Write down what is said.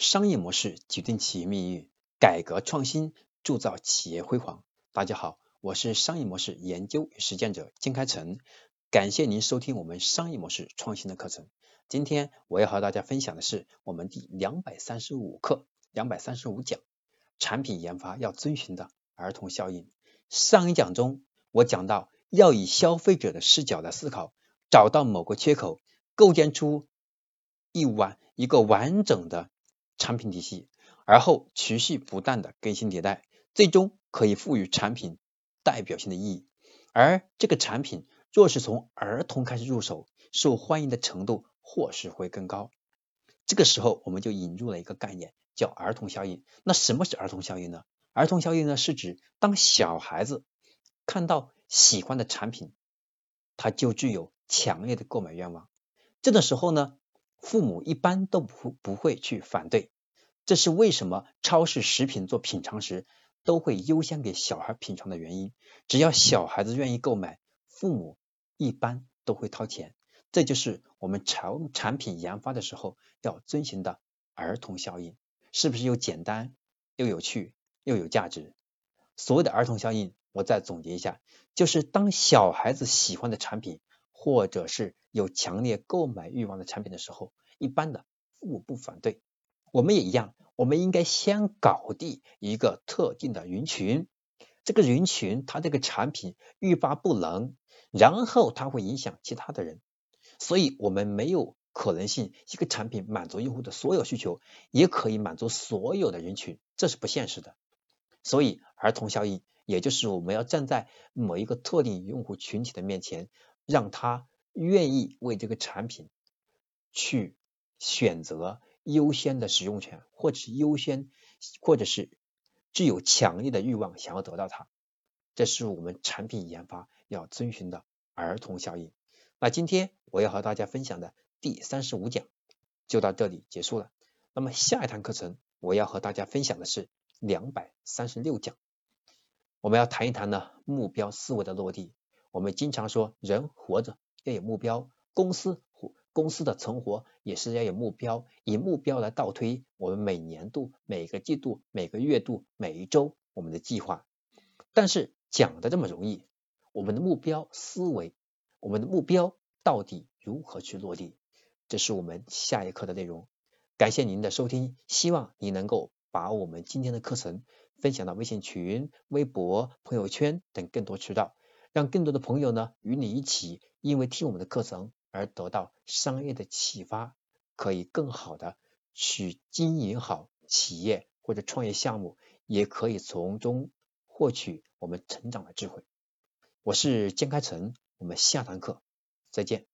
商业模式决定企业命运，改革创新铸造企业辉煌。大家好，我是商业模式研究与实践者金开成，感谢您收听我们商业模式创新的课程。今天我要和大家分享的是我们第两百三十五课，两百三十五讲，产品研发要遵循的儿童效应。上一讲中，我讲到要以消费者的视角来思考，找到某个缺口，构建出一完一个完整的。产品体系，而后持续不断的更新迭代，最终可以赋予产品代表性的意义。而这个产品若是从儿童开始入手，受欢迎的程度或是会更高。这个时候我们就引入了一个概念，叫儿童效应。那什么是儿童效应呢？儿童效应呢，是指当小孩子看到喜欢的产品，他就具有强烈的购买愿望。这个时候呢？父母一般都不不会去反对，这是为什么超市食品做品尝时都会优先给小孩品尝的原因。只要小孩子愿意购买，父母一般都会掏钱。这就是我们产产品研发的时候要遵循的儿童效应，是不是又简单又有趣又有价值？所谓的儿童效应，我再总结一下，就是当小孩子喜欢的产品。或者是有强烈购买欲望的产品的时候，一般的父母不反对。我们也一样，我们应该先搞定一个特定的人群，这个人群他这个产品欲罢不能，然后它会影响其他的人。所以，我们没有可能性一个产品满足用户的所有需求，也可以满足所有的人群，这是不现实的。所以，儿童效应，也就是我们要站在某一个特定用户群体的面前。让他愿意为这个产品去选择优先的使用权，或者是优先，或者是具有强烈的欲望想要得到它，这是我们产品研发要遵循的儿童效应。那今天我要和大家分享的第三十五讲就到这里结束了。那么下一堂课程我要和大家分享的是两百三十六讲，我们要谈一谈呢目标思维的落地。我们经常说，人活着要有目标，公司活公司的存活也是要有目标，以目标来倒推我们每年度、每个季度、每个月度、每一周我们的计划。但是讲的这么容易，我们的目标思维，我们的目标到底如何去落地？这是我们下一课的内容。感谢您的收听，希望你能够把我们今天的课程分享到微信群、微博、朋友圈等更多渠道。让更多的朋友呢与你一起，因为听我们的课程而得到商业的启发，可以更好的去经营好企业或者创业项目，也可以从中获取我们成长的智慧。我是江开成，我们下堂课再见。